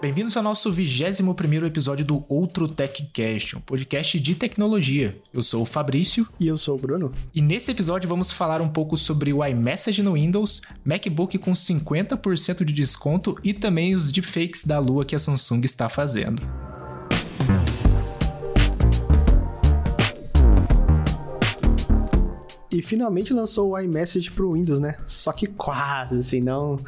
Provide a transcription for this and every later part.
Bem-vindos ao nosso 21 episódio do Outro TechCast, um podcast de tecnologia. Eu sou o Fabrício. E eu sou o Bruno. E nesse episódio vamos falar um pouco sobre o iMessage no Windows, MacBook com 50% de desconto e também os deepfakes da lua que a Samsung está fazendo. E finalmente lançou o iMessage pro Windows, né? Só que quase, assim, não,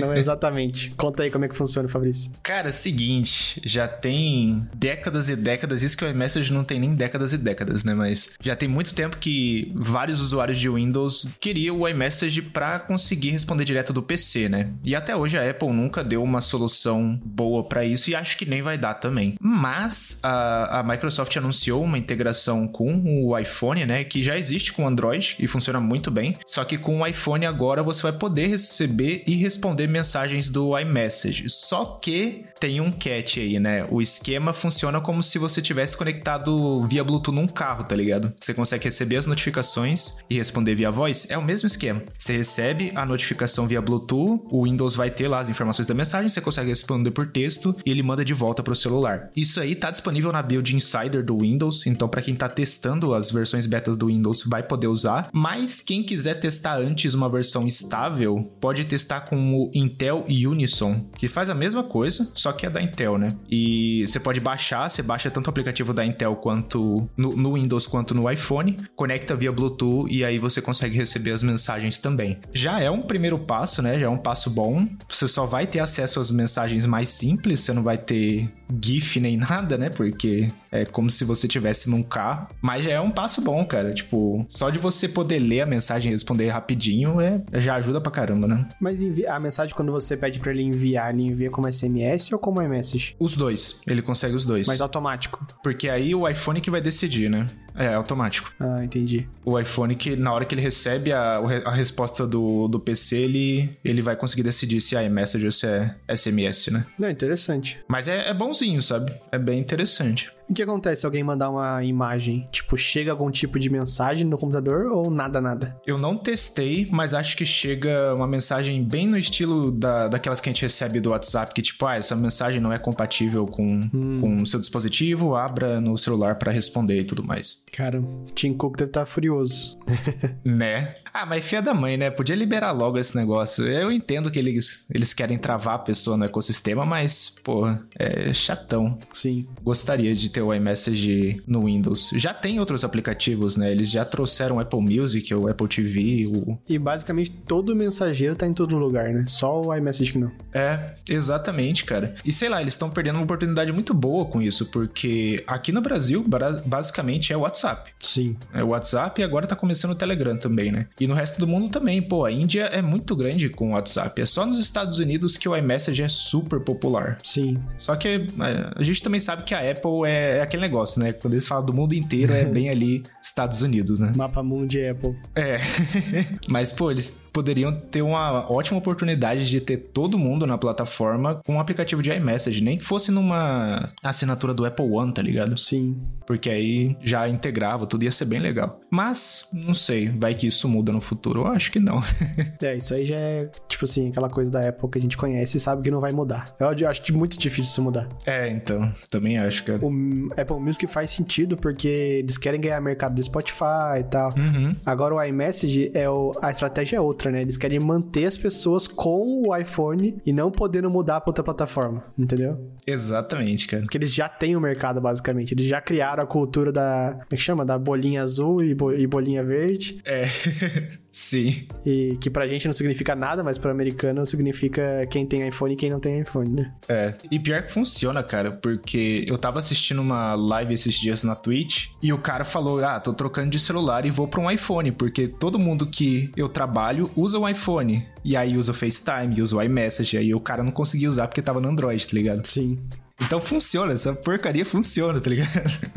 não exatamente. Conta aí como é que funciona, Fabrício. Cara, é o seguinte, já tem décadas e décadas, isso que o iMessage não tem nem décadas e décadas, né? Mas já tem muito tempo que vários usuários de Windows queriam o iMessage para conseguir responder direto do PC, né? E até hoje a Apple nunca deu uma solução boa para isso e acho que nem vai dar também. Mas a, a Microsoft anunciou uma integração com o iPhone, né? Que já existe com o Android e funciona muito bem. Só que com o iPhone agora você vai poder receber e responder mensagens do iMessage. Só que tem um catch aí, né? O esquema funciona como se você tivesse conectado via Bluetooth num carro, tá ligado? Você consegue receber as notificações e responder via voz. É o mesmo esquema. Você recebe a notificação via Bluetooth, o Windows vai ter lá as informações da mensagem, você consegue responder por texto e ele manda de volta pro celular. Isso aí tá disponível na build Insider do Windows, então para quem tá testando as versões betas do Windows vai poder usar mas quem quiser testar antes uma versão estável, pode testar com o Intel Unison, que faz a mesma coisa, só que é da Intel, né? E você pode baixar, você baixa tanto o aplicativo da Intel quanto no, no Windows quanto no iPhone, conecta via Bluetooth e aí você consegue receber as mensagens também. Já é um primeiro passo, né? Já é um passo bom. Você só vai ter acesso às mensagens mais simples, você não vai ter GIF nem nada, né? Porque é como se você tivesse num carro. Mas já é um passo bom, cara. Tipo, só de você poder ler a mensagem e responder rapidinho é, já ajuda pra caramba, né? Mas a mensagem, quando você pede para ele enviar, ele envia como SMS ou como iMessage? Os dois. Ele consegue os dois. Mas automático. Porque aí o iPhone que vai decidir, né? É, automático. Ah, entendi. O iPhone que, na hora que ele recebe a, a resposta do, do PC, ele, ele vai conseguir decidir se é iMessage ou se é SMS, né? É interessante. Mas é, é bonzinho, sabe? É bem interessante. O que acontece se alguém mandar uma imagem? Tipo, chega algum tipo de mensagem no computador ou nada, nada? Eu não testei, mas acho que chega uma mensagem bem no estilo da, daquelas que a gente recebe do WhatsApp, que tipo, ah, essa mensagem não é compatível com, hum. com o seu dispositivo, abra no celular para responder e tudo mais. Cara, Tim Cook deve estar tá furioso. né? Ah, mas filha da mãe, né? Podia liberar logo esse negócio. Eu entendo que eles, eles querem travar a pessoa no ecossistema, mas, pô, é chatão. Sim. Gostaria de ter ter o iMessage no Windows. Já tem outros aplicativos, né? Eles já trouxeram o Apple Music, o Apple TV, o... E basicamente todo mensageiro tá em todo lugar, né? Só o iMessage que não. É, exatamente, cara. E sei lá, eles estão perdendo uma oportunidade muito boa com isso, porque aqui no Brasil, basicamente é o WhatsApp. Sim. É o WhatsApp e agora tá começando o Telegram também, né? E no resto do mundo também. Pô, a Índia é muito grande com o WhatsApp. É só nos Estados Unidos que o iMessage é super popular. Sim. Só que é, a gente também sabe que a Apple é é, é, aquele negócio, né? Quando eles falam do mundo inteiro, é bem ali Estados Unidos, né? Mapa Mundi Apple. É. Mas, pô, eles poderiam ter uma ótima oportunidade de ter todo mundo na plataforma com um aplicativo de iMessage, nem que fosse numa assinatura do Apple One, tá ligado? Sim. Porque aí já integrava, tudo ia ser bem legal. Mas, não sei, vai que isso muda no futuro? Eu acho que não. é, isso aí já é, tipo assim, aquela coisa da Apple que a gente conhece e sabe que não vai mudar. Eu acho muito difícil isso mudar. É, então, também acho, que O Apple Music faz sentido porque eles querem ganhar mercado do Spotify e tal. Uhum. Agora o iMessage, é o, a estratégia é outra, né? Eles querem manter as pessoas com o iPhone e não podendo mudar para outra plataforma, entendeu? Exatamente, cara. Porque eles já têm o mercado, basicamente. Eles já criaram a cultura da. Como é que chama? Da bolinha azul e, bo, e bolinha verde. É. Sim. E que pra gente não significa nada, mas pro americano significa quem tem iPhone e quem não tem iPhone, né? É. E pior que funciona, cara, porque eu tava assistindo uma live esses dias na Twitch e o cara falou: Ah, tô trocando de celular e vou pra um iPhone, porque todo mundo que eu trabalho usa o iPhone. E aí usa o FaceTime, usa o iMessage. Aí o cara não conseguia usar porque tava no Android, tá ligado? Sim. Então funciona, essa porcaria funciona, tá ligado?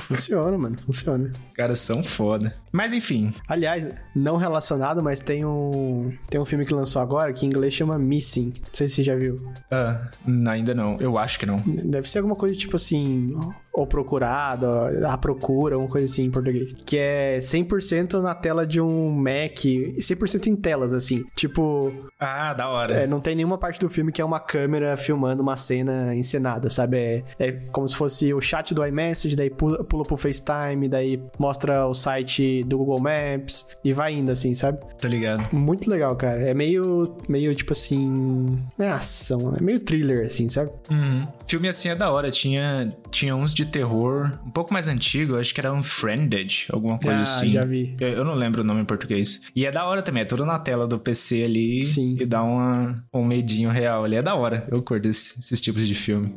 Funciona, mano, funciona. Caras são foda. Mas enfim. Aliás, não relacionado, mas tem um tem um filme que lançou agora que em inglês chama Missing. Não sei se você já viu. Ah, ainda não. Eu acho que não. Deve ser alguma coisa tipo assim, ou procurado, a procura, uma coisa assim em português. Que é 100% na tela de um Mac, 100% em telas, assim. Tipo. Ah, da hora. É, não tem nenhuma parte do filme que é uma câmera filmando uma cena encenada, sabe? É, é como se fosse o chat do iMessage, daí pula, pula pro FaceTime, daí mostra o site do Google Maps e vai indo, assim, sabe? Tô ligado. Muito legal, cara. É meio, meio tipo assim. É ação, é meio thriller, assim, sabe? Uhum. Filme assim é da hora. Tinha, tinha uns de terror um pouco mais antigo, acho que era Unfriended, alguma coisa ah, assim. já vi. Eu, eu não lembro o nome em português. E é da hora também, é tudo na tela do PC ali. Sim. E dá uma, um medinho real ali. É da hora. Eu curto esses, esses tipos de filme.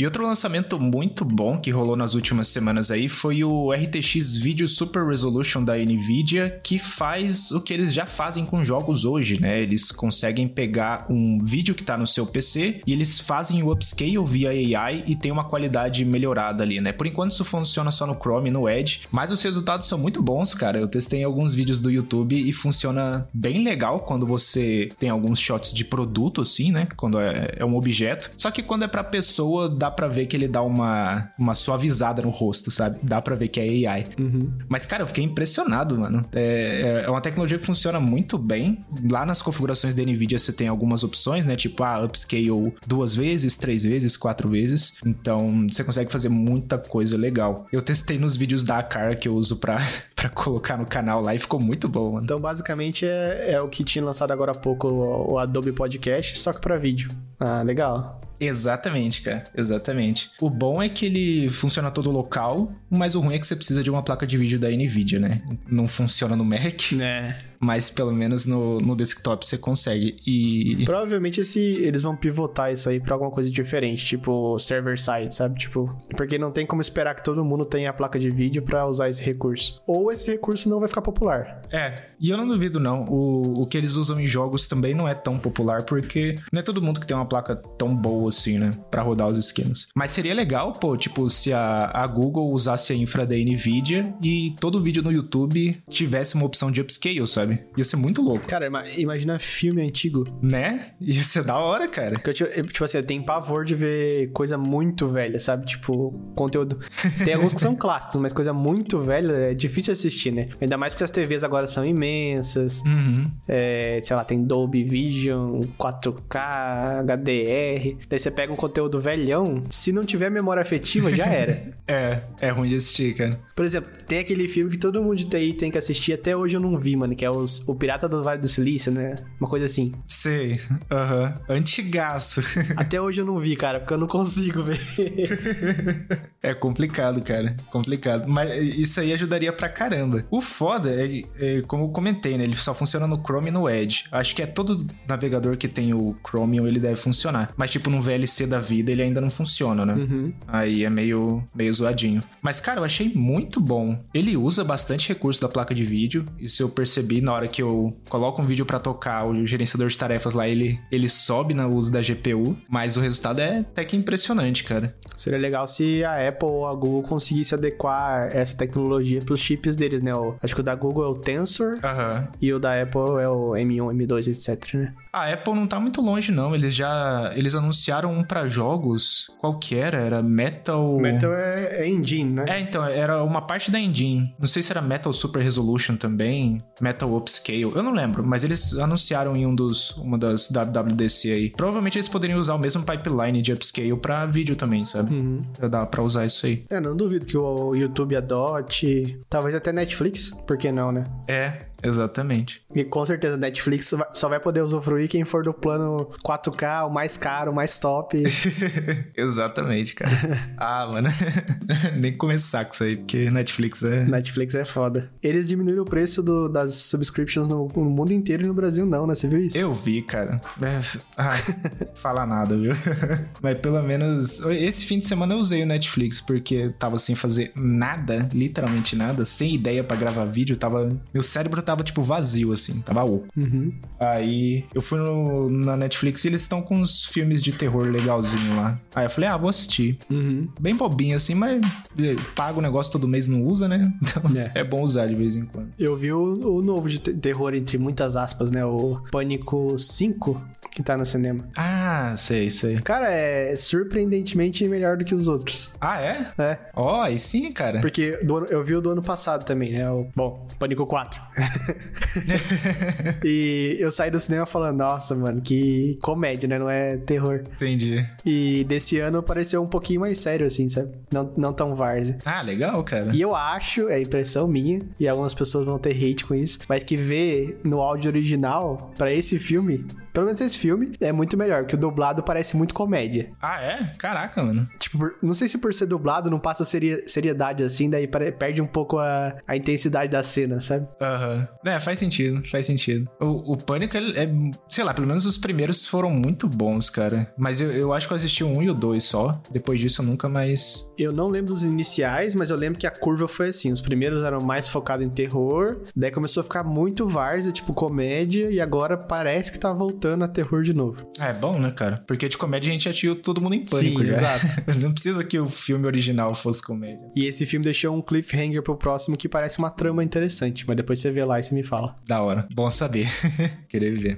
E outro lançamento muito bom que rolou nas últimas semanas aí foi o RTX Video Super Resolution da Nvidia, que faz o que eles já fazem com jogos hoje, né? Eles conseguem pegar um vídeo que tá no seu PC e eles fazem o upscale via AI e tem uma qualidade melhorada ali, né? Por enquanto isso funciona só no Chrome e no Edge, mas os resultados são muito bons, cara. Eu testei alguns vídeos do YouTube e funciona bem legal quando você tem alguns shots de produto, assim, né? Quando é, é um objeto. Só que quando é pra pessoa, dá pra ver que ele dá uma, uma suavizada no rosto, sabe? Dá pra ver que é AI. Uhum. Mas, cara, eu fiquei impressionado, mano. É, é uma tecnologia que funciona muito bem. Lá nas configurações da NVIDIA você tem algumas opções, né? Tipo, ah, upscale duas vezes, três vezes, quatro vezes. Então, você consegue fazer muita coisa legal. Eu testei nos vídeos da Acar que eu uso pra, pra colocar no canal lá e ficou muito bom, mano. Então, basicamente, é, é o que tinha lançado agora há pouco o, o Adobe Podcast, só que pra vídeo. Ah, legal. Exatamente, cara. Exatamente. O bom é que ele funciona todo local, mas o ruim é que você precisa de uma placa de vídeo da Nvidia, né? Não funciona no Mac. Né? Mas pelo menos no, no desktop você consegue. E. Provavelmente esse, eles vão pivotar isso aí pra alguma coisa diferente, tipo server side, sabe? Tipo, porque não tem como esperar que todo mundo tenha a placa de vídeo para usar esse recurso. Ou esse recurso não vai ficar popular. É, e eu não duvido não. O, o que eles usam em jogos também não é tão popular, porque não é todo mundo que tem uma placa tão boa assim, né? Pra rodar os esquemas. Mas seria legal, pô, tipo, se a, a Google usasse a infra da Nvidia e todo vídeo no YouTube tivesse uma opção de upscale, sabe? Ia ser muito louco. Cara, imagina filme antigo. Né? Ia ser da hora, cara. Porque eu, tipo assim, eu tenho pavor de ver coisa muito velha, sabe? Tipo, conteúdo. Tem alguns que são clássicos, mas coisa muito velha é difícil assistir, né? Ainda mais porque as TVs agora são imensas. Uhum. É, sei lá, tem Dolby Vision, 4K, HDR. Daí você pega um conteúdo velhão, se não tiver memória afetiva, já era. é, é ruim de assistir, cara. Por exemplo, tem aquele filme que todo mundo de TI tem que assistir, até hoje eu não vi, mano, que é os, O Pirata do Vale do Silício, né? Uma coisa assim. Sei, aham. Uhum. Antigaço. até hoje eu não vi, cara, porque eu não consigo ver. é complicado, cara. Complicado. Mas isso aí ajudaria pra caramba. O foda é, é, como eu comentei, né? Ele só funciona no Chrome e no Edge. Acho que é todo navegador que tem o Chromium, ele deve funcionar. Mas, tipo, no VLC da vida, ele ainda não funciona, né? Uhum. Aí é meio, meio zoadinho. Mas, cara, eu achei muito bom. Ele usa bastante recurso da placa de vídeo. Isso eu percebi na hora que eu coloco um vídeo para tocar, o gerenciador de tarefas lá, ele, ele sobe no uso da GPU. Mas o resultado é até que impressionante, cara. Seria legal se a Apple ou a Google conseguisse adequar essa tecnologia pros chips deles, né? O, acho que o da Google é o Tensor uhum. e o da Apple é o M1, M2, etc, né? A Apple não tá muito longe, não. Eles já. Eles anunciaram um pra jogos. Qual que era? Era Metal. Metal é, é Engine, né? É, então, era uma parte da Engine. Não sei se era Metal Super Resolution também. Metal Upscale. Eu não lembro, mas eles anunciaram em um dos. uma das WWDC aí. Provavelmente eles poderiam usar o mesmo pipeline de upscale pra vídeo também, sabe? Uhum. Pra dar pra usar isso aí. É, não duvido que o YouTube adote. Talvez até Netflix, por que não, né? É, Exatamente. E com certeza Netflix só vai poder usufruir quem for do plano 4K, o mais caro, o mais top. Exatamente, cara. ah, mano. Nem começar com isso aí, porque Netflix é. Netflix é foda. Eles diminuíram o preço do, das subscriptions no, no, mundo inteiro e no Brasil não, né? Você viu isso? Eu vi, cara. É, ah, falar nada, viu? Mas pelo menos. Esse fim de semana eu usei o Netflix porque tava sem fazer nada, literalmente nada, sem ideia para gravar vídeo. Tava. Meu cérebro tava, tipo, vazio, assim. Tava oco. Uhum. Aí eu fui no, na Netflix e eles estão com uns filmes de terror legalzinho lá. Aí eu falei, ah, vou assistir. Uhum. Bem bobinho assim, mas eh, paga o negócio todo mês não usa, né? Então É. é, bom usar de vez em quando. Eu vi o, o novo de te- terror, entre muitas aspas, né? O Pânico 5, que tá no cinema. Ah, sei, sei. Cara, é surpreendentemente melhor do que os outros. Ah, é? É. Ó, aí sim, cara. Porque do eu vi o do ano passado também, né? O, bom, Pânico 4. e eu saí do cinema falando, nossa, mano, que comédia, né? Não é terror. Entendi. E desse ano pareceu um pouquinho mais sério, assim, sabe? Não, não tão várzea. Ah, legal, cara. E eu acho, é impressão minha, e algumas pessoas vão ter hate com isso, mas que ver no áudio original pra esse filme, pelo menos esse filme, é muito melhor, porque o dublado parece muito comédia. Ah, é? Caraca, mano. Tipo, não sei se por ser dublado não passa seriedade assim, daí perde um pouco a, a intensidade da cena, sabe? Aham. É, faz sentido, faz sentido. O, o Pânico, ele é, sei lá, pelo menos os primeiros foram muito bons, cara. Mas eu, eu acho que eu assisti o um e o dois só. Depois disso eu nunca mais. Eu não lembro dos iniciais, mas eu lembro que a curva foi assim. Os primeiros eram mais focados em terror, daí começou a ficar muito várzea, tipo comédia, e agora parece que tá voltando a terror de novo. Ah, é bom, né, cara? Porque de comédia a gente já tinha todo mundo em pânico Sim, já. exato. Não precisa que o filme original fosse comédia. E esse filme deixou um cliffhanger pro próximo que parece uma trama interessante, mas depois você vê lá e você me fala. Da hora. Bom saber. Querer ver.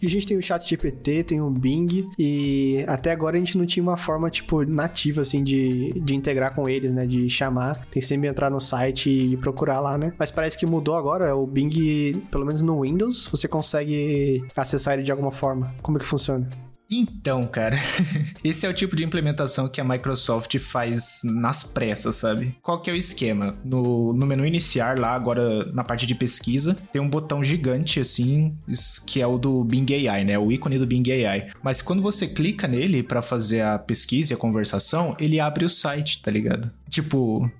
E a gente tem o chat GPT, tem o Bing, e até agora a gente não tinha uma forma, tipo, nativa, assim, de, de integrar com eles, né? De chamar. Tem que sempre entrar no site e procurar lá, né? Mas parece que mudou agora. O Bing, pelo menos no Windows, você consegue acessar ele de alguma forma. Como é que funciona? Então, cara, esse é o tipo de implementação que a Microsoft faz nas pressas, sabe? Qual que é o esquema? No, no menu iniciar lá, agora na parte de pesquisa, tem um botão gigante assim, que é o do Bing AI, né? O ícone do Bing AI. Mas quando você clica nele pra fazer a pesquisa e a conversação, ele abre o site, tá ligado? Tipo,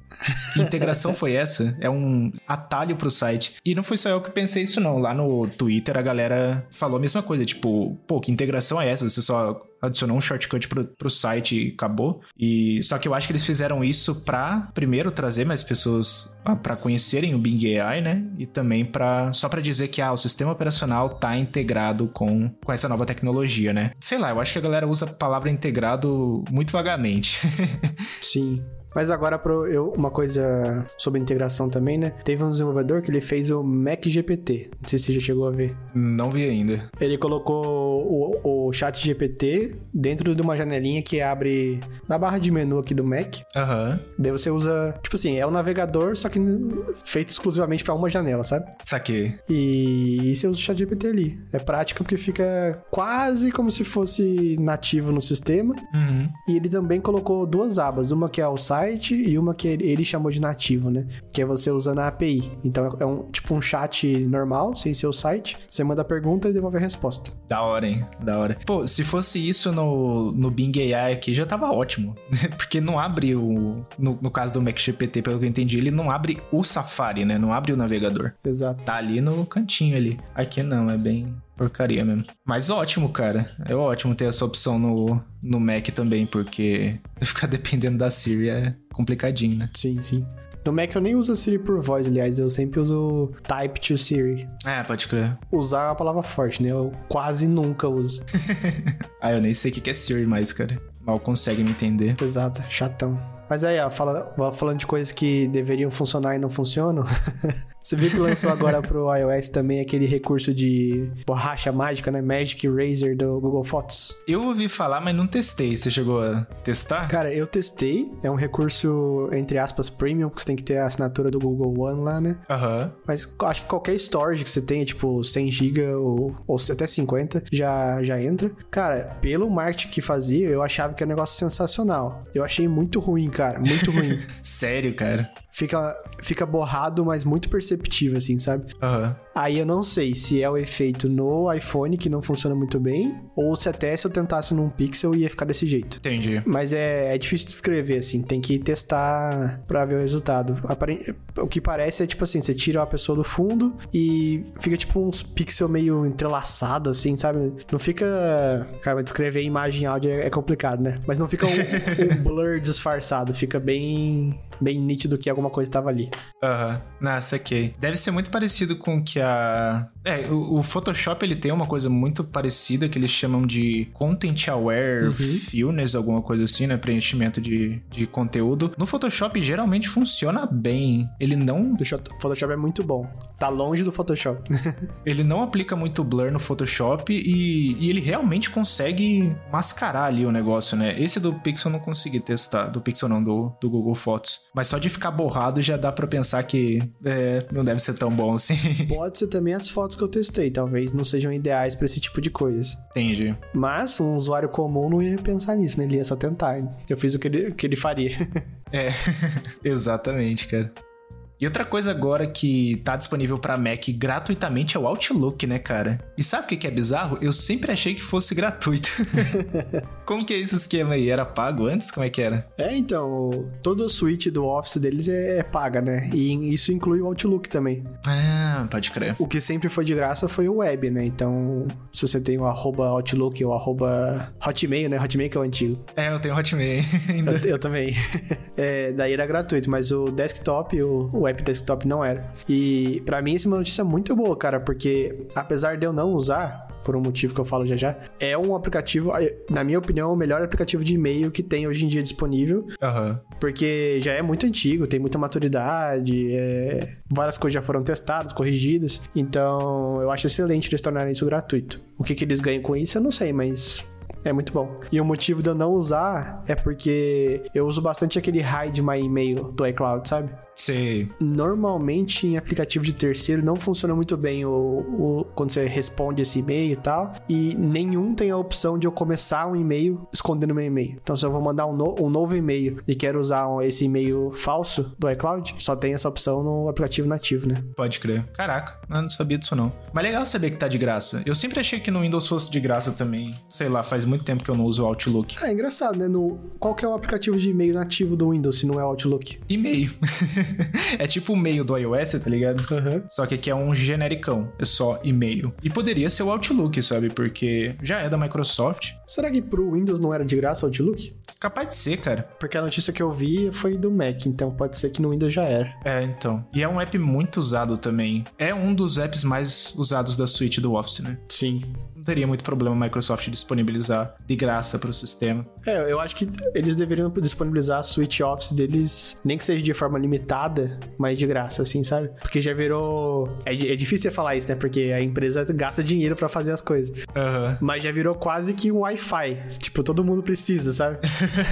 que integração foi essa? É um atalho pro site. E não foi só eu que pensei isso, não. Lá no Twitter a galera falou a mesma coisa. Tipo, pô, que integração é essa? Você só adicionou um shortcut pro, pro site e acabou. E só que eu acho que eles fizeram isso pra, primeiro, trazer mais pessoas pra conhecerem o Bing AI, né? E também para só pra dizer que ah, o sistema operacional tá integrado com, com essa nova tecnologia, né? Sei lá, eu acho que a galera usa a palavra integrado muito vagamente. Sim. Mas agora, pro, eu, uma coisa sobre integração também, né? Teve um desenvolvedor que ele fez o Mac GPT. Não sei se você já chegou a ver. Não vi ainda. Ele colocou o, o chat GPT dentro de uma janelinha que abre na barra de menu aqui do Mac. Aham. Daí você usa, tipo assim, é o navegador, só que feito exclusivamente pra uma janela, sabe? Saquei. E, e você usa o chat GPT ali. É prático porque fica quase como se fosse nativo no sistema. Uhum. E ele também colocou duas abas, uma que é o site e uma que ele chamou de nativo, né? Que é você usando a API. Então é um tipo um chat normal, sem ser o site. Você manda a pergunta e devolve a resposta. Da hora, hein? Da hora. Pô, se fosse isso no, no Bing AI aqui, já tava ótimo. Porque não abre o. No, no caso do Mac GPT, pelo que eu entendi, ele não abre o Safari, né? Não abre o navegador. Exato. Tá ali no cantinho ali. Aqui não, é bem porcaria mesmo. Mas ótimo, cara. É ótimo ter essa opção no, no Mac também, porque ficar dependendo da Siri é complicadinho, né? Sim, sim. No Mac eu nem uso a Siri por voz, aliás, eu sempre uso Type to Siri. É, pode crer. Usar é uma palavra forte, né? Eu quase nunca uso. Ah, eu nem sei o que é Siri mais, cara. Mal consegue me entender. Exato, chatão. Mas aí, ó, fala- falando de coisas que deveriam funcionar e não funcionam. Você viu que lançou agora pro iOS também aquele recurso de borracha mágica, né? Magic Eraser do Google Fotos. Eu ouvi falar, mas não testei. Você chegou a testar? Cara, eu testei. É um recurso, entre aspas, premium, que você tem que ter a assinatura do Google One lá, né? Aham. Mas acho que qualquer storage que você tenha, tipo 100 GB ou, ou até 50, já, já entra. Cara, pelo marketing que fazia, eu achava que era um negócio sensacional. Eu achei muito ruim, cara. Muito ruim. Sério, cara. Fica, fica borrado, mas muito perceptível, assim, sabe? Aham. Aí eu não sei se é o efeito no iPhone que não funciona muito bem, ou se até se eu tentasse num Pixel ia ficar desse jeito. Entendi. Mas é, é difícil de descrever, assim, tem que testar pra ver o resultado. Apare- O que parece é tipo assim: você tira a pessoa do fundo e fica tipo uns pixels meio entrelaçados, assim, sabe? Não fica. Cara, descrever imagem e áudio é é complicado, né? Mas não fica um, um blur disfarçado, fica bem, bem nítido que alguma coisa estava ali. Aham, nossa, ok. Deve ser muito parecido com o que a. É, o, o Photoshop ele tem uma coisa muito parecida que eles chamam de Content Aware Fewness, alguma coisa assim, né? Preenchimento de, de conteúdo. No Photoshop geralmente funciona bem. Ele não, O Photoshop é muito bom. Tá longe do Photoshop. ele não aplica muito blur no Photoshop e, e ele realmente consegue mascarar ali o negócio, né? Esse do Pixel eu não consegui testar. Do Pixel não, do, do Google Fotos. Mas só de ficar borrado já dá pra pensar que é, não deve ser tão bom assim. Pode ser também as fotos que eu testei, talvez não sejam ideais pra esse tipo de coisa. Entendi. Mas um usuário comum não ia pensar nisso, né? Ele ia só tentar. Eu fiz o que ele, o que ele faria. É, exatamente, cara. E outra coisa agora que tá disponível pra Mac gratuitamente é o Outlook, né, cara? E sabe o que é bizarro? Eu sempre achei que fosse gratuito. Como que é esse esquema aí? Era pago antes? Como é que era? É, então, todo o suite do Office deles é, é paga, né? E isso inclui o Outlook também. Ah, pode crer. O que sempre foi de graça foi o web, né? Então, se você tem o arroba Outlook ou arroba Hotmail, né? Hotmail que é o antigo. É, eu tenho Hotmail ainda. Eu, eu também. É, daí era gratuito, mas o desktop, o, o app desktop não era. E pra mim, essa é uma notícia muito boa, cara, porque apesar de eu não usar, por um motivo que eu falo já já, é um aplicativo, na minha opinião, o melhor aplicativo de e-mail que tem hoje em dia disponível, Aham. porque já é muito antigo, tem muita maturidade, é, várias coisas já foram testadas, corrigidas, então eu acho excelente eles tornarem isso gratuito. O que, que eles ganham com isso, eu não sei, mas é muito bom. E o motivo de eu não usar é porque eu uso bastante aquele hide my email do iCloud, sabe? Sei. Normalmente em aplicativo de terceiro não funciona muito bem o, o- quando você responde esse e-mail e tal. E nenhum tem a opção de eu começar um e-mail escondendo meu e-mail. Então se eu vou mandar um, no- um novo e-mail e quero usar esse e-mail falso do iCloud, só tem essa opção no aplicativo nativo, né? Pode crer. Caraca, eu não sabia disso não. Mas legal saber que tá de graça. Eu sempre achei que no Windows fosse de graça também. Sei lá, faz muito tempo que eu não uso o Outlook. É engraçado, né? No, qual que é o aplicativo de e-mail nativo do Windows se não é o Outlook? E-mail. é tipo o meio do iOS, tá ligado? Aham. Só que aqui é um genericão, é só e-mail. E poderia ser o Outlook, sabe? Porque já é da Microsoft. Será que pro Windows não era de graça o Outlook? Capaz de ser, cara. Porque a notícia que eu vi foi do Mac, então pode ser que no Windows já era. É, então. E é um app muito usado também. É um dos apps mais usados da suite do Office, né? Sim. Não teria muito problema a Microsoft disponibilizar de graça pro sistema. É, eu acho que eles deveriam disponibilizar a suite Office deles, nem que seja de forma limitada, mas de graça, assim, sabe? Porque já virou. É, é difícil você falar isso, né? Porque a empresa gasta dinheiro pra fazer as coisas. Aham. Mas já virou quase que um Wi-Fi. Tipo, todo mundo precisa, sabe?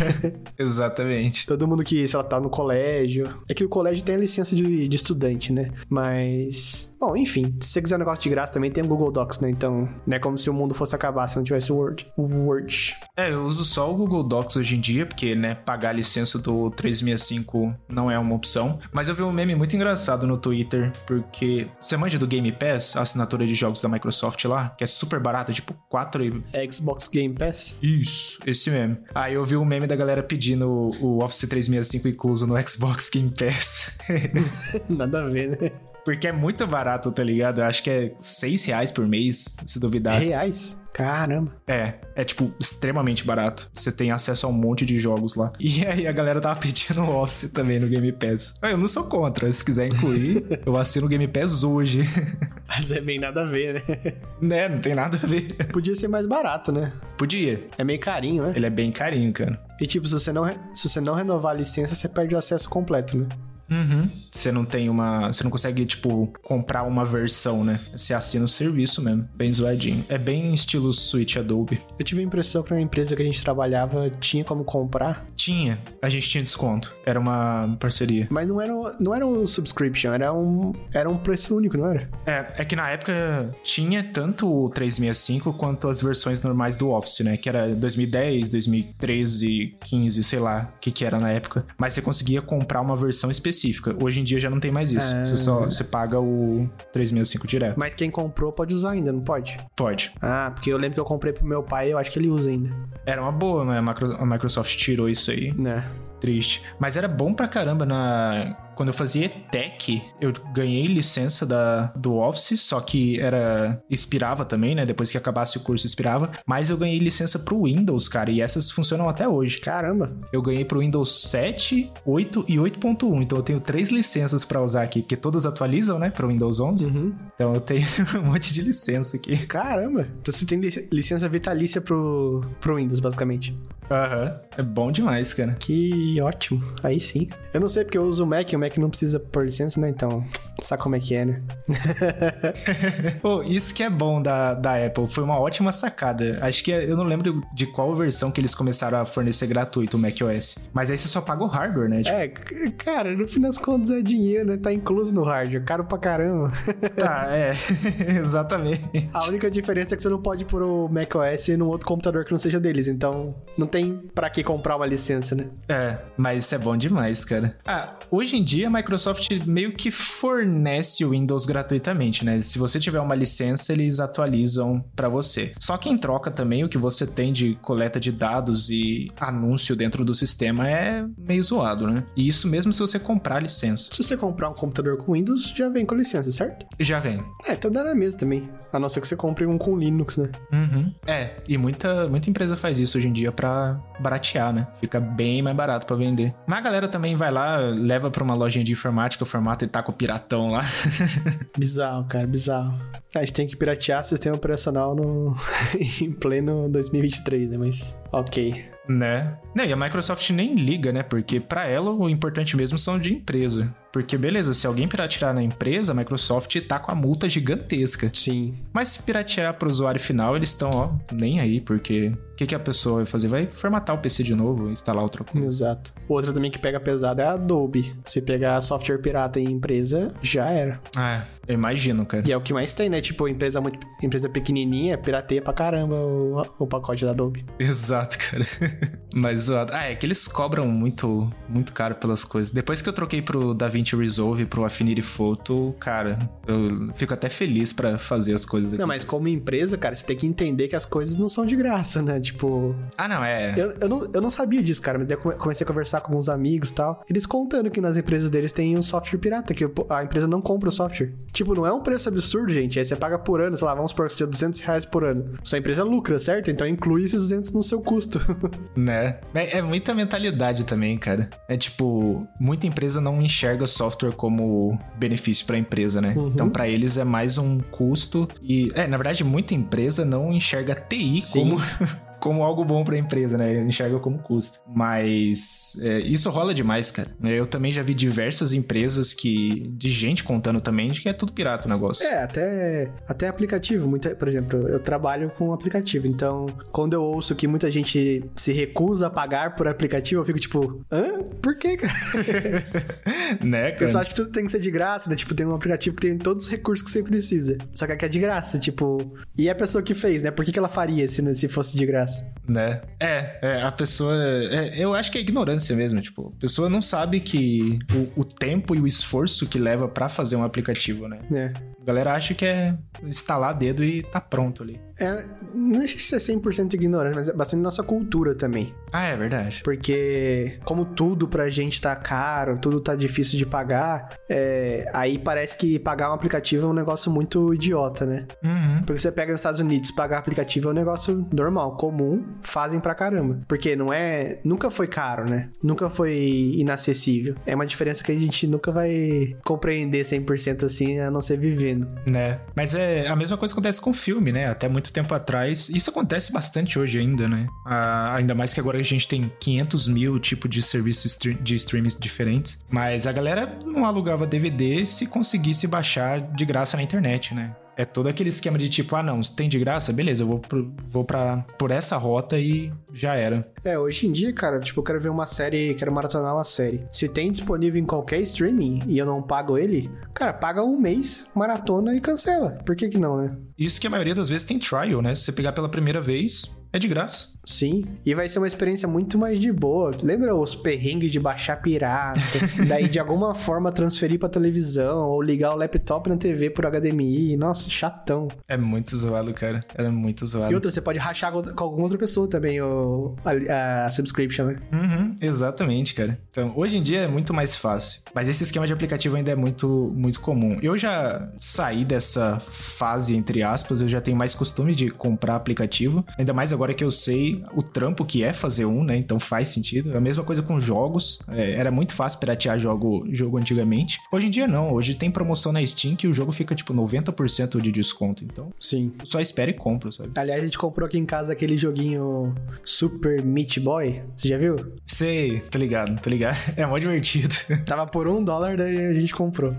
Exatamente. Todo mundo que, sei lá, tá no colégio. É que o colégio tem a licença de, de estudante, né? Mas. Bom, enfim, se você quiser um negócio de graça também tem o Google Docs, né? Então, não é como se o mundo fosse acabar se não tivesse o Word. O Word. É, eu uso só o Google Docs hoje em dia, porque, né, pagar a licença do 365 não é uma opção. Mas eu vi um meme muito engraçado no Twitter, porque você manja do Game Pass, a assinatura de jogos da Microsoft lá, que é super barata, tipo 4 e É Xbox Game Pass? Isso, esse mesmo. Aí eu vi um meme da galera pedindo o Office 365 incluso no Xbox Game Pass. Nada a ver, né? Porque é muito barato, tá ligado? Eu acho que é 6 reais por mês, se duvidar. Reais? Caramba. É, é tipo extremamente barato. Você tem acesso a um monte de jogos lá. E aí a galera tava pedindo o Office também no Game Pass. Ah, Eu não sou contra, se quiser incluir, eu assino o Game Pass hoje. Mas é bem nada a ver, né? né, não tem nada a ver. Podia ser mais barato, né? Podia. É meio carinho, né? Ele é bem carinho, cara. E tipo, se você não, se você não renovar a licença, você perde o acesso completo, né? Uhum. Você não tem uma. Você não consegue, tipo, comprar uma versão, né? Você assina o serviço mesmo. Bem zoadinho. É bem estilo Switch Adobe. Eu tive a impressão que na empresa que a gente trabalhava tinha como comprar, Tinha. A gente tinha desconto. Era uma parceria. mas não era, não era um subscription, era um, era um preço único, não era? É, é que na época tinha tanto o 365 quanto as versões normais do Office, né? Que era 2010, 2013, 15, sei lá o que que era na época. Mas você conseguia comprar uma versão específica específica. Hoje em dia já não tem mais isso. Você só você paga o 365 direto. Mas quem comprou pode usar ainda, não pode? Pode. Ah, porque eu lembro que eu comprei pro meu pai e eu acho que ele usa ainda. Era uma boa, Micro- a Microsoft tirou isso aí. Né? Triste. Mas era bom pra caramba na. Quando eu fazia ETEC, eu ganhei licença da, do Office, só que era. expirava também, né? Depois que acabasse o curso, expirava. Mas eu ganhei licença pro Windows, cara, e essas funcionam até hoje. Caramba. Eu ganhei pro Windows 7, 8 e 8.1. Então eu tenho três licenças pra usar aqui, porque todas atualizam, né? Pro Windows 11. Uhum. Então eu tenho um monte de licença aqui. Caramba. Então você tem li- licença vitalícia pro, pro Windows, basicamente. Aham. É bom demais, cara. Que ótimo. Aí sim. Eu não sei porque eu uso o Mac, o Mac não precisa por licença, né? Então, sabe como é que é, né? Pô, isso que é bom da, da Apple, foi uma ótima sacada. Acho que é- eu não lembro de qual versão que eles começaram a fornecer gratuito o macOS. Mas aí você só paga o hardware, né? Tipo, É, cara, no fim das contas é dinheiro, né? Tá incluso no hardware, caro pra caramba. tá, é. Exatamente. A única diferença é que você não pode pôr o macOS num outro computador que não seja deles, então não tem pra que comprar uma licença, né? É, mas isso é bom demais, cara. Ah, hoje em dia a Microsoft meio que fornece o Windows gratuitamente, né? Se você tiver uma licença, eles atualizam pra você. Só que em troca também o que você tem de coleta de dados e anúncio dentro do sistema é meio zoado, né? E isso mesmo se você comprar a licença. Se você comprar um computador com Windows, já vem com licença, certo? Já vem. É, então dá na mesa também. A não ser que você compre um com Linux, né? Uhum. É, e muita, muita empresa faz isso hoje em dia pra baratear, né? Fica bem mais barato pra vender. Mas a galera também vai lá, leva pra uma lojinha de informática, formata e tá com o piratão lá. Bizarro, cara, bizarro. A gente tem que piratear sistema operacional no... em pleno 2023, né? Mas, ok. Né? Não, e a Microsoft nem liga, né? Porque pra ela o importante mesmo são de empresa. Porque, beleza, se alguém piratear na empresa, a Microsoft tá com a multa gigantesca. Sim. Mas se piratear pro usuário final, eles estão, ó, nem aí, porque o que, que a pessoa vai fazer? Vai formatar o PC de novo, instalar outra coisa. Exato. Outra também que pega pesado é a Adobe. Se pegar software pirata em empresa, já era. Ah, eu imagino, cara. E é o que mais tem, né? Tipo, empresa muito empresa pequenininha, pirateia pra caramba o, o pacote da Adobe. Exato, cara. Mas. Ah, é que eles cobram muito, muito caro pelas coisas. Depois que eu troquei pro DaVinci Resolve, pro Affinity Photo, cara, eu fico até feliz pra fazer as coisas aqui. Não, mas como empresa, cara, você tem que entender que as coisas não são de graça, né? Tipo, Ah, não, é. eu, eu, não, eu não sabia disso, cara, mas daí eu come- comecei a conversar com alguns amigos e tal. Eles contando que nas empresas deles tem um software pirata, que a empresa não compra o software. Tipo, não é um preço absurdo, gente. Aí você paga por ano, sei lá, vamos supor que seja 200 reais por ano. Sua empresa lucra, certo? Então inclui esses 200 no seu custo. Né? É, é muita mentalidade também, cara. É tipo, muita empresa não enxerga software como benefício pra empresa, né? Uhum. Então, pra eles é mais um custo. E, é, na verdade, muita empresa não enxerga TI Sim. como. Como algo bom pra empresa, né? Enxerga como custo. Mas é, isso rola demais, cara. Eu também já vi diversas empresas que. de gente contando também de que é tudo pirata o negócio. É, até, até aplicativo. Muita, por exemplo, eu trabalho com aplicativo, então quando eu ouço que muita gente se recusa a pagar por aplicativo, eu fico tipo, hã? Por quê, cara? né, O cara? pessoal acha que tudo tem que ser de graça, né? Tipo, tem um aplicativo que tem todos os recursos que você precisa. Só que aqui é de graça, tipo. E a pessoa que fez, né? Por que, que ela faria se, se fosse de graça? Né? É, é, a pessoa. é, eu acho que é ignorância mesmo. Tipo, a pessoa não sabe que o, o tempo e o esforço que leva pra fazer um aplicativo, né? É. A galera acha que é instalar dedo e tá pronto ali. É, não sei se é 100% ignorante, mas é bastante nossa cultura também. Ah, é verdade. Porque, como tudo pra gente tá caro, tudo tá difícil de pagar, é, aí parece que pagar um aplicativo é um negócio muito idiota, né? Uhum. Porque você pega nos Estados Unidos, pagar aplicativo é um negócio normal, comum, fazem pra caramba. Porque não é. Nunca foi caro, né? Nunca foi inacessível. É uma diferença que a gente nunca vai compreender 100% assim, a não ser vivendo. Né? Mas é a mesma coisa acontece com filme, né? Até muito tempo atrás. Isso acontece bastante hoje ainda, né? Ah, ainda mais que agora a gente tem 500 mil tipos de serviços de streams diferentes. Mas a galera não alugava DVD se conseguisse baixar de graça na internet, né? É todo aquele esquema de tipo, ah não, se tem de graça, beleza, eu vou, pro, vou pra, por essa rota e já era. É, hoje em dia, cara, tipo, eu quero ver uma série, quero maratonar uma série. Se tem disponível em qualquer streaming e eu não pago ele, cara, paga um mês, maratona e cancela. Por que que não, né? Isso que a maioria das vezes tem trial, né? Se você pegar pela primeira vez, É de graça. Sim, e vai ser uma experiência muito mais de boa. Lembra os perrengues de baixar pirata, daí de alguma forma transferir pra televisão ou ligar o laptop na TV por HDMI? Nossa, chatão. É muito zoado, cara. Era muito zoado. E outra, você pode rachar com alguma outra pessoa também o, a, a subscription, né? Uhum, exatamente, cara. Então, hoje em dia é muito mais fácil. Mas esse esquema de aplicativo ainda é muito, muito comum. Eu já saí dessa fase, entre aspas, eu já tenho mais costume de comprar aplicativo. Ainda mais agora que eu sei o trampo que é fazer um, né? Então faz sentido. A mesma coisa com jogos. É, era muito fácil piratear jogo, jogo antigamente. Hoje em dia não. Hoje tem promoção na Steam que o jogo fica tipo 90% de desconto. Então, Sim. só espera e compra, sabe? Aliás, a gente comprou aqui em casa aquele joguinho Super Meat Boy. Você já viu? Sei, tô ligado, tô ligado. É mó divertido. Tava por um dólar, daí a gente comprou.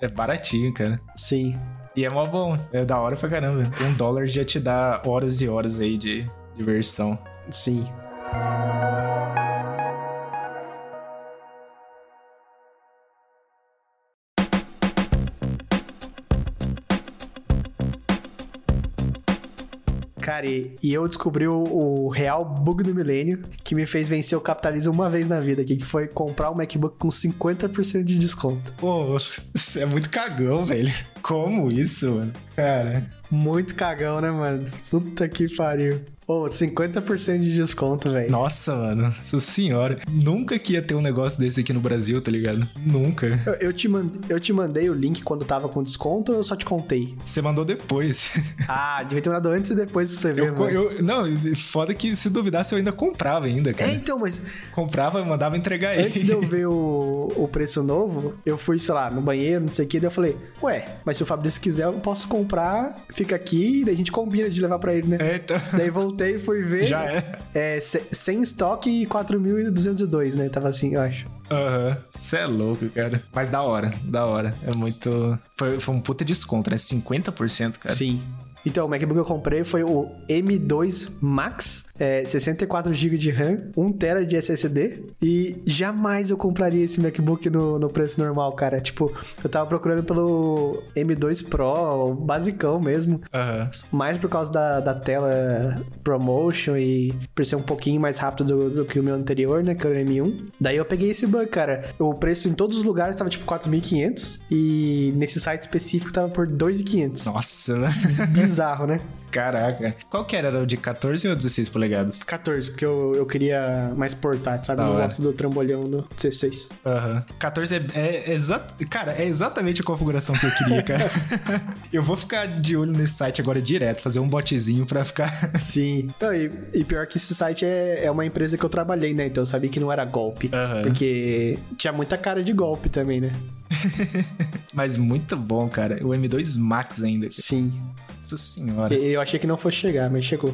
É baratinho, cara. Sim. E é mó bom. É da hora pra caramba. Um dólar já te dá horas e horas aí de diversão. Sim. Cara, e e eu descobri o, o real bug do milênio que me fez vencer o capitalismo uma vez na vida aqui, que foi comprar um MacBook com 50% de desconto. Pô, você é muito cagão, velho. Como isso, mano? Cara. Muito cagão, né, mano? Puta que pariu. Ô, 50% de desconto, velho. Nossa, mano. Nossa senhora. Nunca que ia ter um negócio desse aqui no Brasil, tá ligado? Nunca. Eu, eu te mand... eu te mandei o link quando tava com desconto ou eu só te contei? Você mandou depois. Ah, devia ter mandado antes e depois pra você ver, Eu, eu- não, foda que se duvidasse eu ainda comprava ainda, cara. É, então, mas Comprava e mandava entregar ele. antes de eu ver o, o preço novo, eu fui, sei lá, no banheiro, não sei o que, daí eu falei, ué, mas se o Fabrício quiser, eu posso comprar, fica aqui, daí a gente combina de levar pra ele, né? É, então... Daí voltei e fui ver. Já é. É, se- sem estoque e 4.202, né? Tava assim, eu acho. Aham. Você é louco, cara. Mas da hora, da hora. É muito. Foi, foi um puta desconto, né? 50%, cara. Sim. Então, o MacBook que eu comprei foi o M2 Max, é, 64 GB de RAM, 1TB de SSD. E jamais eu compraria esse MacBook no, no preço normal, cara. Tipo, eu tava procurando pelo M2 Pro, o basicão mesmo. Aham. Mais por causa da, da tela ProMotion e por ser um pouquinho mais rápido do, do que o meu anterior, né? Que era o M1. Daí eu peguei esse bug, cara. O preço em todos os lugares tava tipo 4.500 e nesse site específico tava por 2.500. Nossa, né? Bizarro, né? Caraca. Qual que era? Era o de 14 ou 16 polegadas? 14, porque eu, eu queria mais portátil, sabe? Eu não hora. gosto do trambolhão do 16. Aham. 14 é, é, exa- Cara, é exatamente a configuração que eu queria, cara. eu vou ficar de olho nesse site agora direto, fazer um botzinho pra ficar. Sim. Não, e, e pior que esse site é, é uma empresa que eu trabalhei, né? Então eu sabia que não era golpe. Aham. Porque tinha muita cara de golpe também, né? Mas muito bom, cara. O M2 Max ainda. Sim. Nossa senhora. Eu achei que não fosse chegar, mas chegou.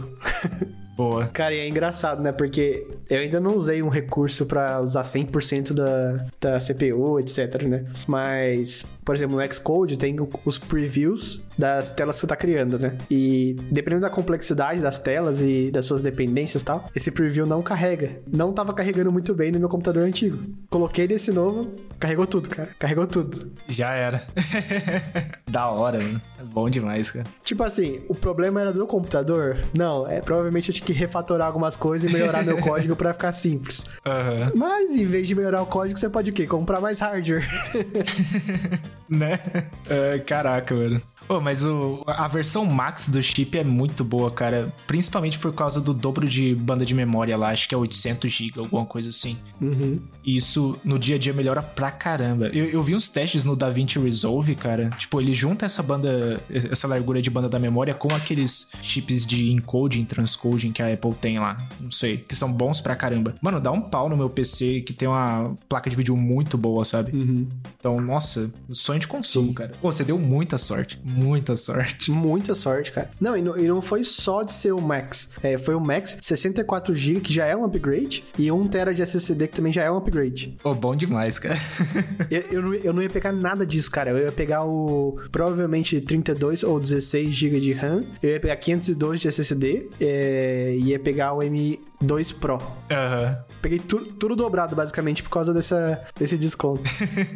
Boa. Cara, e é engraçado, né? Porque eu ainda não usei um recurso pra usar 100% da, da CPU, etc, né? Mas, por exemplo, no Xcode tem os previews das telas que você tá criando, né? E dependendo da complexidade das telas e das suas dependências e tal, esse preview não carrega. Não tava carregando muito bem no meu computador antigo. Coloquei nesse novo, carregou tudo, cara. Carregou tudo. Já era. da hora, mano. É bom demais, cara. Tipo assim, o problema era do computador? Não, é provavelmente eu tinha que refatorar algumas coisas e melhorar meu código pra ficar simples. Aham. Mas em vez de melhorar o código, você pode o quê? Comprar mais hardware. né? É, caraca, mano. Pô, mas o, a versão max do chip é muito boa, cara. Principalmente por causa do dobro de banda de memória lá. Acho que é 800 GB, alguma coisa assim. Uhum. E isso no dia a dia melhora pra caramba. Eu, eu vi uns testes no DaVinci Resolve, cara. Tipo, ele junta essa banda, essa largura de banda da memória com aqueles chips de encoding, transcoding que a Apple tem lá. Não sei, que são bons pra caramba. Mano, dá um pau no meu PC que tem uma placa de vídeo muito boa, sabe? Uhum. Então, nossa, sonho de consumo, Sim. cara. Pô, você deu muita sorte. Muita sorte. Muita sorte, cara. Não e, não, e não foi só de ser o Max. É, foi o Max 64GB, que já é um upgrade, e 1TB de SSD, que também já é um upgrade. Pô, bom demais, cara. Eu, eu, não, eu não ia pegar nada disso, cara. Eu ia pegar o. Provavelmente 32 ou 16 GB de RAM. Eu ia pegar 512 de SSD. É, ia pegar o M2 Pro. Aham. Peguei tu- tudo dobrado, basicamente, por causa dessa, desse desconto.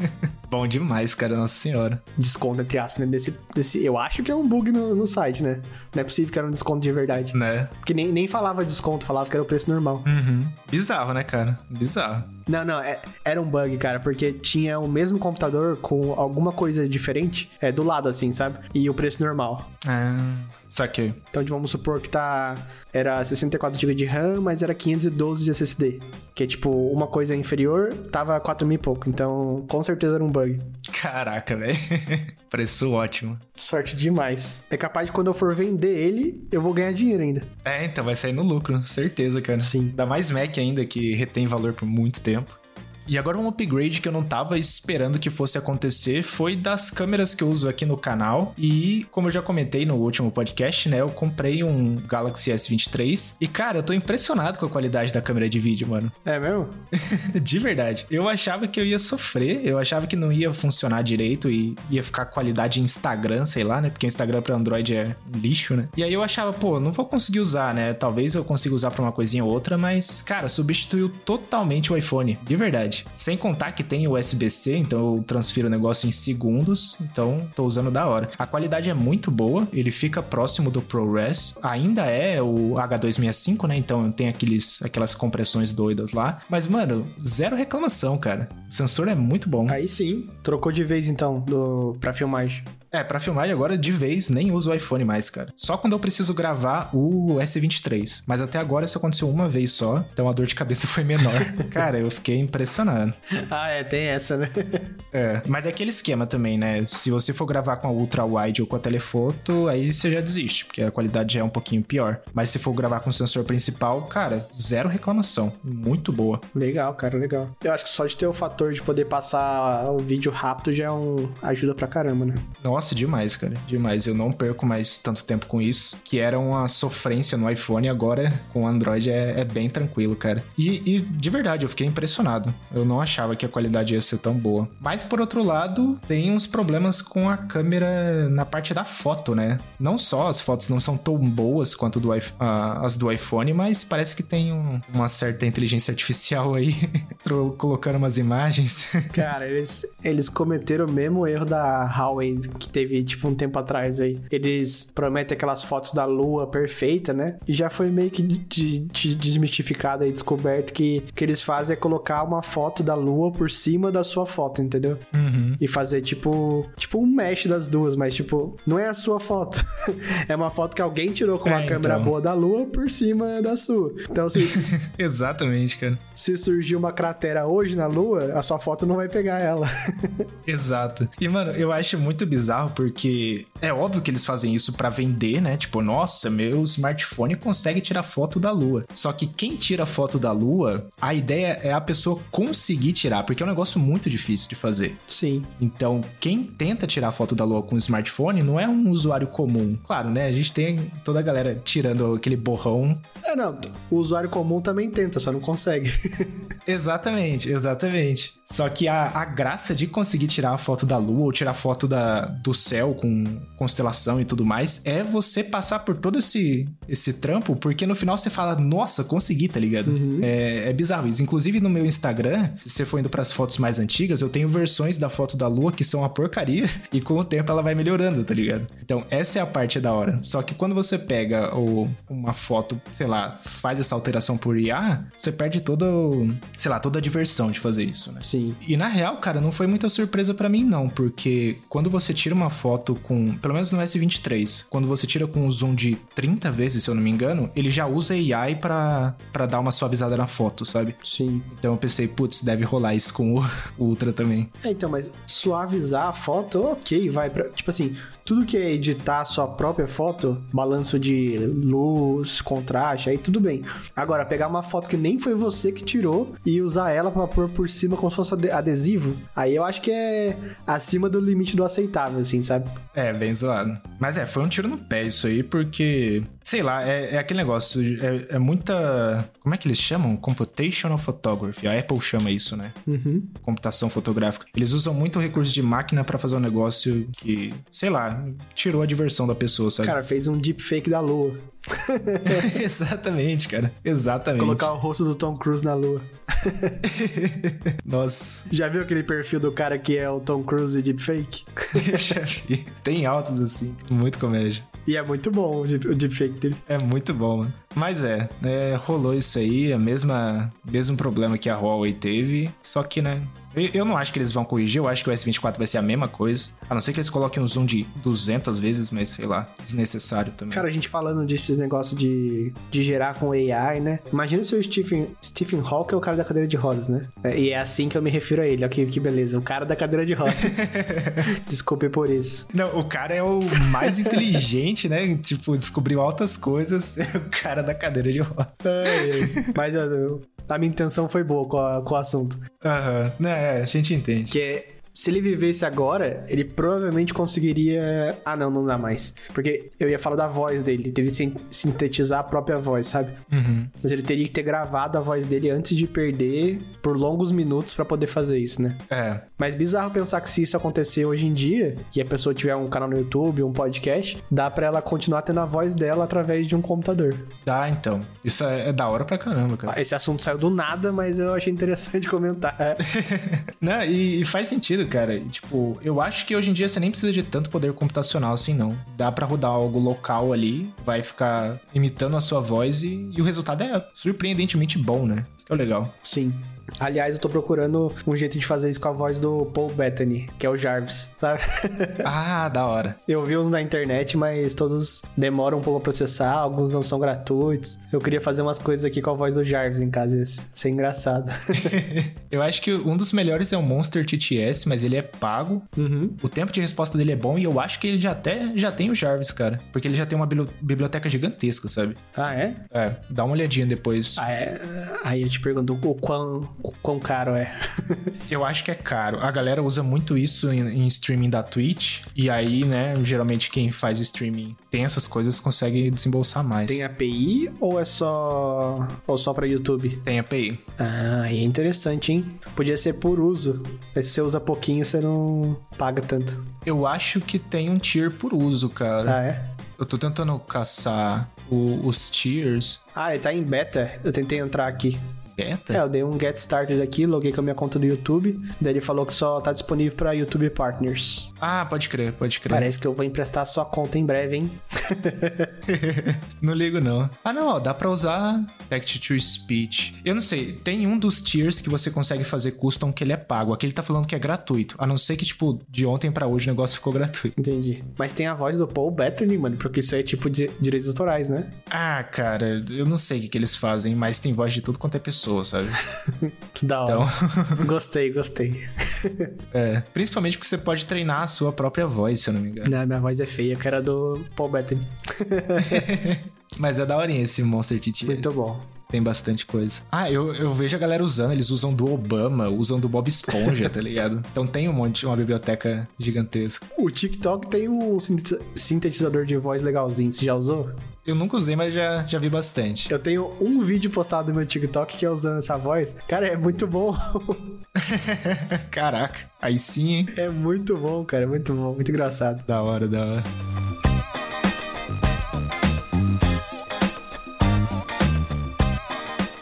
Bom demais, cara. Nossa senhora. desconto, entre aspas, né? Desse, desse esse, eu acho que é um bug no, no site, né? Não é possível que era um desconto de verdade. Né? Porque nem, nem falava desconto, falava que era o preço normal. Uhum. Bizarro, né, cara? Bizarro. Não, não, é- era um bug, cara, porque tinha o mesmo computador com alguma coisa diferente é, do lado, assim, sabe? E o preço normal. Ah, saquei. Então, vamos supor que tá. Era 64 GB de RAM, mas era 512 de SSD. Que é tipo, uma coisa inferior tava 4 mil e pouco. Então, com certeza era um bug. Caraca, velho. Preço ótimo. Sorte demais. É capaz de quando eu for vender ele, eu vou ganhar dinheiro ainda. É, então vai sair no lucro, certeza, cara. Sim. Ainda mais Mac ainda, que retém valor por muito tempo. E agora um upgrade que eu não tava esperando que fosse acontecer foi das câmeras que eu uso aqui no canal. E como eu já comentei no último podcast, né, eu comprei um Galaxy S23 e cara, eu tô impressionado com a qualidade da câmera de vídeo, mano. É mesmo? de verdade. Eu achava que eu ia sofrer, eu achava que não ia funcionar direito e ia ficar qualidade Instagram, sei lá, né? Porque o Instagram para Android é um lixo, né? E aí eu achava, pô, não vou conseguir usar, né? Talvez eu consiga usar pra uma coisinha ou outra, mas cara, substituiu totalmente o iPhone, de verdade. Sem contar que tem USB-C, então eu transfiro o negócio em segundos, então tô usando da hora. A qualidade é muito boa, ele fica próximo do ProRes, ainda é o H265, né? Então tem aqueles, aquelas compressões doidas lá, mas mano, zero reclamação, cara. O sensor é muito bom. Aí sim. Trocou de vez então do, pra filmagem. É, pra filmagem agora de vez nem uso o iPhone mais, cara. Só quando eu preciso gravar o S23. Mas até agora isso aconteceu uma vez só, então a dor de cabeça foi menor. cara, eu fiquei impressionado. Ah, é, tem essa, né? É, mas é aquele esquema também, né? Se você for gravar com a ultra wide ou com a telefoto, aí você já desiste, porque a qualidade já é um pouquinho pior. Mas se for gravar com o sensor principal, cara, zero reclamação. Muito boa. legal, cara, legal. Eu acho que só de ter o fator de poder passar o vídeo rápido já é um ajuda pra caramba, né? Nossa, demais, cara. Demais. Eu não perco mais tanto tempo com isso, que era uma sofrência no iPhone, agora com o Android é, é bem tranquilo, cara. E, e, de verdade, eu fiquei impressionado. Eu não achava que a qualidade ia ser tão boa. Mas por outro lado, tem uns problemas com a câmera na parte da foto, né? Não só as fotos não são tão boas quanto do, ah, as do iPhone, mas parece que tem um- uma certa inteligência artificial aí colocando umas imagens. Cara, eles, eles cometeram o mesmo erro da Huawei que teve, tipo, um tempo atrás aí. Eles prometem aquelas fotos da lua perfeita, né? E já foi meio que de- de- desmistificado e descoberto que o que eles fazem é colocar uma foto da lua por cima da sua foto, entendeu? E fazer, tipo, tipo um mesh das duas, mas, tipo, não é a sua foto. é uma foto que alguém tirou com uma É, câmera então. boa da lua por cima da sua. Então, assim, Exatamente, cara. se surgir uma cratera hoje na lua, a sua foto não vai pegar ela. Exato. E, mano, eu acho muito bizarro porque é óbvio que eles fazem isso pra vender, né? Tipo, nossa, meu smartphone consegue tirar foto da lua. Só que quem tira foto da lua, a ideia é a pessoa conseguir tirar, porque é um negócio muito difícil de fazer. Sim. Então, quem tenta tirar foto da lua com smartphone não é um usuário comum. Claro, né? A gente tem toda a galera tirando aquele borrão. É, não, o usuário comum também tenta, só não consegue. Exatamente, exatamente. Só que a, a graça de conseguir tirar a foto da lua ou tirar foto da, do céu com constelação e tudo mais é você passar por todo esse, esse trampo, porque no final você fala, nossa, consegui, tá ligado? É, é bizarro isso. Inclusive no meu Instagram, se você for indo pras fotos mais antigas, eu tenho versões da foto da lua que são uma porcaria e com o tempo ela vai melhorando, tá ligado? Então essa é a parte da hora. Só que quando você pega o, uma foto, sei lá, faz essa alteração por IA, você perde todo, sei lá, toda a diversão de fazer isso, né? Sim. E na real, cara, não foi muita surpresa pra mim, não, porque quando você tira uma foto com, pelo menos no S23, quando você tira com um zoom de 30 vezes, se eu não me engano, ele já usa AI pra, pra dar uma suavizada na foto, sabe? Sim. Então eu pensei, putz, deve rolar isso com o Ultra também. É, então, mas suavizar a foto, ok, vai pra. Tipo assim, tudo que é editar sua própria foto, balanço de luz, contraste, aí tudo bem. Agora, pegar uma foto que nem foi você que tirou e usar ela pra pôr por cima como se fosse ade- adesivo, aí eu acho que é acima do limite do aceitável, assim, sabe? É, bem zoado. Mas é, foi um tiro no pé isso aí, porque, sei lá, é, é aquele negócio, é, é muita. Como é que eles chamam? Computational Photography. A Apple chama isso, né? Uhum. computação fotográfica. Eles usam muito recurso de máquina pra fazer um negócio que, sei lá, lá, tirou a diversão da pessoa, sabe? Cara, fez um deepfake da lua. Exatamente, cara. Exatamente. Colocar o rosto do Tom Cruise na lua. Nossa. Já viu aquele perfil do cara que é o Tom Cruise deepfake? Já vi. Tem altos assim. Muito comédia. E é muito bom o deep- o deepfake dele. É muito bom, mano. Mas é, é, rolou isso aí, a mesma mesmo problema que a Huawei teve, só que, né, eu- não acho que eles vão corrigir, eu acho que o S24 vai ser a mesma coisa. A não ser que eles coloquem um zoom de 200 vezes, mas sei lá, desnecessário também. Cara, a gente falando desses negócios de, de gerar com AI, né? Imagina se o Stephen, Stephen Hawking é o cara da cadeira de rodas, né? É, E é assim que eu me refiro a ele. Olha que, que beleza. O cara da cadeira de rodas. Desculpe por isso. Não, o cara é o mais inteligente, né? Tipo, descobriu altas coisas, é o cara da cadeira de roda. Mas eu- eu- a minha intenção foi boa com, a- com o assunto. Aham, né, é, a gente entende. Que é, se ele vivesse agora, ele provavelmente conseguiria. Ah, não, não dá mais. Porque eu ia falar da voz dele, ele teria que sin- sintetizar a própria voz, sabe? Uhum. Mas ele teria que ter gravado a voz dele antes de perder por longos minutos pra poder fazer isso, né? É, Mas bizarro pensar que se isso acontecer hoje em dia, e a pessoa tiver um canal no YouTube, um podcast, dá pra ela continuar tendo a voz dela através de um computador. dá então. Isso é, é da hora pra caramba, cara. Esse assunto saiu do nada, mas eu achei interessante comentar. É. Não, e, e faz sentido, cara. E, Tipo, eu acho que hoje em dia você nem precisa de tanto poder computacional assim, não. Dá pra rodar algo local ali, vai ficar imitando a sua voz e, e o resultado é surpreendentemente bom, né? Isso que é legal. Sim. Aliás, eu tô procurando um jeito de fazer isso com a voz do Paul Bettany, que é o Jarvis, sabe? Ah, da hora. Eu vi uns na internet, mas todos demoram um pouco a processar, alguns não são gratuitos. Eu queria fazer umas coisas aqui com a voz do Jarvis em casa, isso isso é engraçado. eu acho que um dos melhores é o Monster TTS, mas ele é pago. Uhum. O tempo de resposta dele é bom e eu acho que ele já até já tem o Jarvis, cara. Porque ele já tem uma bibli- biblioteca gigantesca, sabe? Ah, é? É, dá uma olhadinha depois. Ah, é? Aí eu te pergunto o quão, o quão caro é. Eu acho que é caro. A galera usa muito isso em, em streaming da Twitch. E aí, né, geralmente quem faz streaming tem essas coisas consegue desembolsar mais. Tem API ou é só ou só para YouTube? Tem API. Ah, aí é interessante, hein? Podia ser por uso. Se você usa pouquinho, você não paga tanto. Eu acho que tem um tier por uso, cara. Ah, é? Eu tô tentando caçar o- os tiers. Ah, ele tá em beta. Eu tentei entrar aqui. É, Beta? eu dei um get started aqui, loguei com a minha conta do YouTube. Daí ele falou que só tá disponível pra YouTube Partners. Ah, pode crer, pode crer. Parece que eu vou emprestar a sua conta em breve, hein? Não ligo, não. Ah, não, ó, dá pra usar Text to Speech. Eu não sei, tem um dos tiers que você consegue fazer custom que ele é pago. Aqui ele tá falando que é gratuito. A não ser que, tipo, de ontem pra hoje o negócio ficou gratuito. Entendi. Mas tem a voz do Paul Bettany, mano, porque isso é tipo de direitos autorais, né? Ah, cara, eu não sei o que, que eles fazem, mas tem voz de tudo quanto é pessoa, sabe? Da hora. Então, Gostei, gostei. é. Principalmente porque você pode treinar a sua própria voz, se eu não me engano. Não, minha voz é feia, eu quero a do Paul Bettany. Mas é daorinha esse Monster TTS. Muito bom. Tem bastante coisa. Ah, eu, eu vejo a galera usando, eles usam do Obama, usam do Bob Esponja, tá ligado? Então tem um monte, uma biblioteca gigantesca. O TikTok tem um sintetiza- sintetizador de voz legalzinho, você já usou? Eu nunca usei, mas já, já vi bastante. Eu tenho um vídeo postado no meu TikTok que é usando essa voz. Cara, é muito bom. Caraca, aí sim, hein? É muito bom, cara, é muito bom, muito engraçado. Da hora, da hora.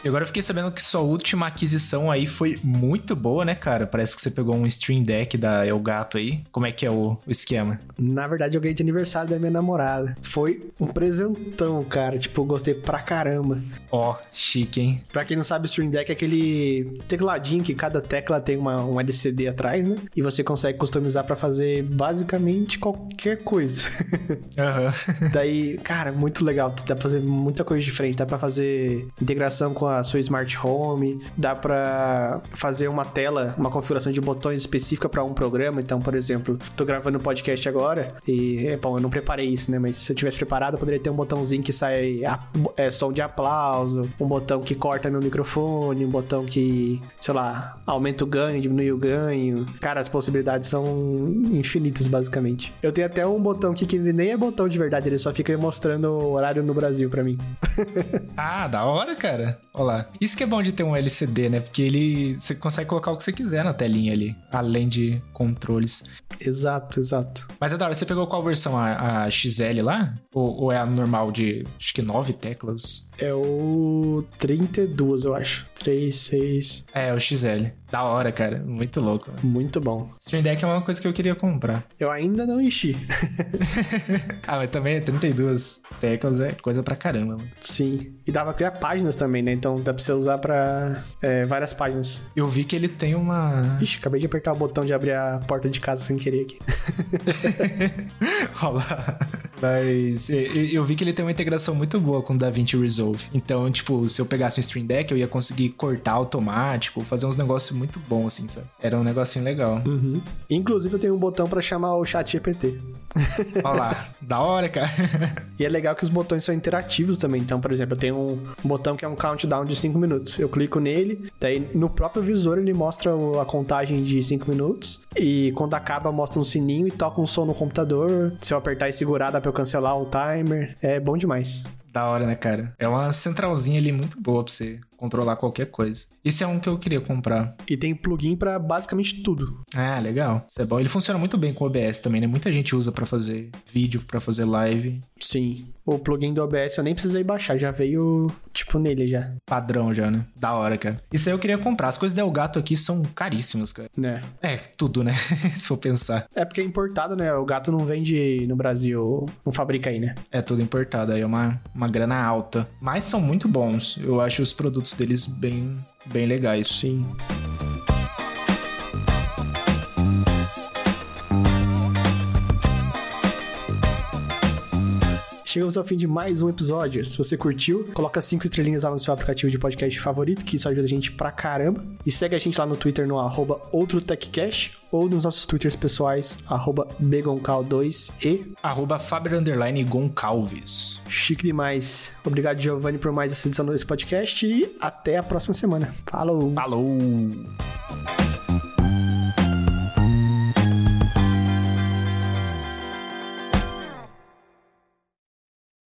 E agora eu fiquei sabendo que sua última aquisição aí foi muito boa, né, cara? Parece que você pegou um Stream Deck da Elgato aí. Como é que é o, o esquema? Na verdade, eu ganhei de aniversário da minha namorada. Foi um presentão, cara. Tipo, eu gostei pra caramba. Ó, chique, hein? Pra quem não sabe, o Stream Deck é aquele tecladinho que cada tecla tem uma, um LCD atrás, né? E você consegue customizar pra fazer basicamente qualquer coisa. Aham. Daí, cara, muito legal. Dá pra fazer muita coisa diferente. Dá pra fazer integração com a sua Smart Home. Dá pra fazer uma tela, uma configuração de botões específica pra um programa. Então, por exemplo, tô gravando um podcast agora e, é, bom, eu não preparei isso, né? Mas se eu tivesse preparado, eu poderia ter um botãozinho que sai a- é, som de aplauso, um botão que corta meu microfone, um botão que, sei lá, aumenta o ganho, diminui o ganho. Cara, as possibilidades são infinitas, basicamente. Eu tenho até um botão aqui que nem é botão de verdade, ele só fica mostrando o horário no Brasil pra mim. Ah, da hora, cara. Olha lá. Isso que é bom de ter um LCD, né? Porque ele você consegue colocar o que você quiser na telinha ali, além de controles. Exato, exato. Mas é da hora, você pegou qual versão? A, a XL lá? Ou, ou, é a normal de acho que nove teclas? É o 32, eu acho. 3, 6. É, o XL. Da hora, cara. Muito louco. Né? Muito bom. Stream Deck é uma coisa que eu queria comprar. Eu ainda não enchi. ah, mas também é 32 teclas, é coisa pra caramba. Mano. Sim. E dá pra criar páginas também, né? Então dá pra você usar pra é, várias páginas. Eu vi que ele tem uma. Ixi, acabei de apertar o botão de abrir a porta de casa sem querer aqui. Olha Mas eu vi que ele tem uma integração muito boa com o DaVinci Resolve. Então, tipo, se eu pegasse um Stream Deck, eu ia conseguir cortar automático, fazer uns negócios muito bons, assim, sabe? Era um negocinho legal. Uhum. Inclusive, eu tenho um botão para chamar o chat GPT. Olha lá, da hora, cara. e é legal que os botões são interativos também. Então, por exemplo, eu tenho um botão que é um countdown de 5 minutos. Eu clico nele, daí no próprio visor ele mostra a contagem de 5 minutos. E quando acaba, mostra um sininho e toca um som no computador. Se eu apertar e segurar, dá pra eu cancelar o timer. É bom demais. Da hora, né, cara? É uma centralzinha ali muito boa pra você controlar qualquer coisa. Esse é um que eu queria comprar. E tem plugin para basicamente tudo. Ah, legal. Isso é bom. Ele funciona muito bem com o OBS também, né? Muita gente usa para fazer vídeo, para fazer live. Sim. O plugin do OBS eu nem precisei baixar, já veio, tipo, nele já. Padrão já, né? Da hora, cara. Isso aí eu queria comprar. As coisas da Elgato aqui são caríssimas, cara. Né? É, tudo, né? Se for pensar. É porque é importado, né? O gato não vende no Brasil, não fabrica aí, né? É tudo importado, aí é uma, uma grana alta. Mas são muito bons. Eu acho os produtos deles bem, bem legais. Sim. Chegamos ao fim de mais um episódio. Se você curtiu, coloca cinco estrelinhas lá no seu aplicativo de podcast favorito, que isso ajuda a gente pra caramba. E segue a gente lá no Twitter no arroba OutroTechCast ou nos nossos Twitters pessoais, arroba Begoncal2 e arroba Faber Goncalves. Chique demais. Obrigado, Giovanni, por mais essa edição desse podcast e até a próxima semana. Falou! Falou!